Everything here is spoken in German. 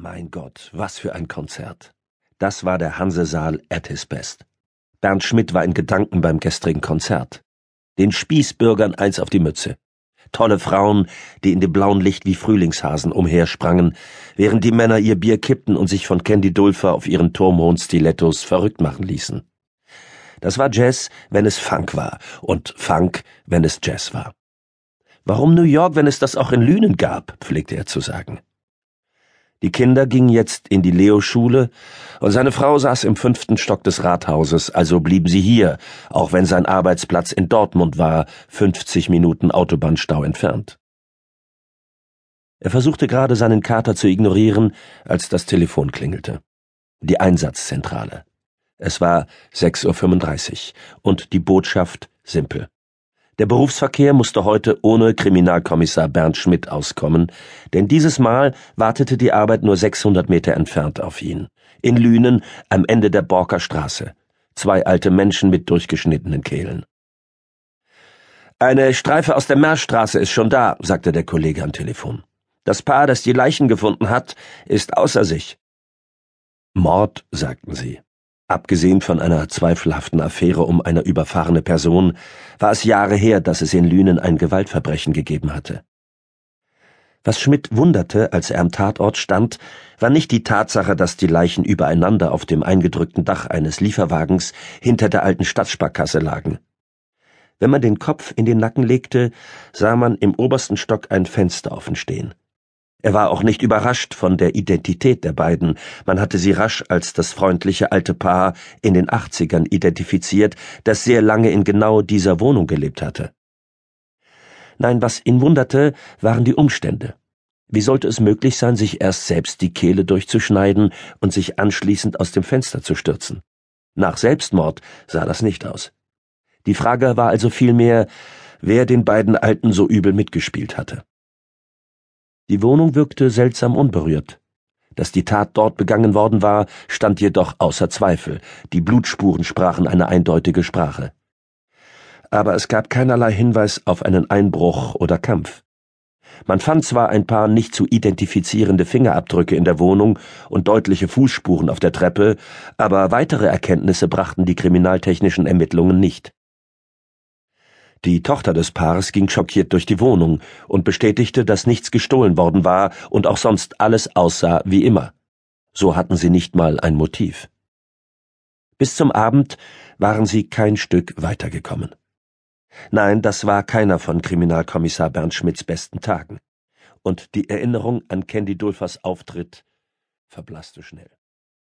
Mein Gott, was für ein Konzert. Das war der Hansesaal at his best. Bernd Schmidt war in Gedanken beim gestrigen Konzert. Den Spießbürgern eins auf die Mütze. Tolle Frauen, die in dem blauen Licht wie Frühlingshasen umhersprangen, während die Männer ihr Bier kippten und sich von Candy Dulfer auf ihren turmhohen Stilettos verrückt machen ließen. Das war Jazz, wenn es Funk war, und Funk, wenn es Jazz war. Warum New York, wenn es das auch in Lünen gab, pflegte er zu sagen. Die Kinder gingen jetzt in die Leo-Schule, und seine Frau saß im fünften Stock des Rathauses, also blieben sie hier, auch wenn sein Arbeitsplatz in Dortmund war, 50 Minuten Autobahnstau entfernt. Er versuchte gerade seinen Kater zu ignorieren, als das Telefon klingelte. Die Einsatzzentrale. Es war 6.35 Uhr und die Botschaft simpel. Der Berufsverkehr musste heute ohne Kriminalkommissar Bernd Schmidt auskommen, denn dieses Mal wartete die Arbeit nur 600 Meter entfernt auf ihn. In Lünen am Ende der Borker Straße. Zwei alte Menschen mit durchgeschnittenen Kehlen. Eine Streife aus der Merstraße ist schon da, sagte der Kollege am Telefon. Das Paar, das die Leichen gefunden hat, ist außer sich. Mord, sagten sie. Abgesehen von einer zweifelhaften Affäre um eine überfahrene Person war es Jahre her, dass es in Lünen ein Gewaltverbrechen gegeben hatte. Was Schmidt wunderte, als er am Tatort stand, war nicht die Tatsache, dass die Leichen übereinander auf dem eingedrückten Dach eines Lieferwagens hinter der alten Stadtsparkasse lagen. Wenn man den Kopf in den Nacken legte, sah man im obersten Stock ein Fenster offen stehen. Er war auch nicht überrascht von der Identität der beiden, man hatte sie rasch als das freundliche alte Paar in den Achtzigern identifiziert, das sehr lange in genau dieser Wohnung gelebt hatte. Nein, was ihn wunderte, waren die Umstände. Wie sollte es möglich sein, sich erst selbst die Kehle durchzuschneiden und sich anschließend aus dem Fenster zu stürzen? Nach Selbstmord sah das nicht aus. Die Frage war also vielmehr, wer den beiden Alten so übel mitgespielt hatte. Die Wohnung wirkte seltsam unberührt. Dass die Tat dort begangen worden war, stand jedoch außer Zweifel. Die Blutspuren sprachen eine eindeutige Sprache. Aber es gab keinerlei Hinweis auf einen Einbruch oder Kampf. Man fand zwar ein paar nicht zu identifizierende Fingerabdrücke in der Wohnung und deutliche Fußspuren auf der Treppe, aber weitere Erkenntnisse brachten die kriminaltechnischen Ermittlungen nicht. Die Tochter des Paares ging schockiert durch die Wohnung und bestätigte, dass nichts gestohlen worden war und auch sonst alles aussah wie immer. So hatten sie nicht mal ein Motiv. Bis zum Abend waren sie kein Stück weitergekommen. Nein, das war keiner von Kriminalkommissar Bernd Schmidts besten Tagen. Und die Erinnerung an Candy Dulfers Auftritt verblasste schnell.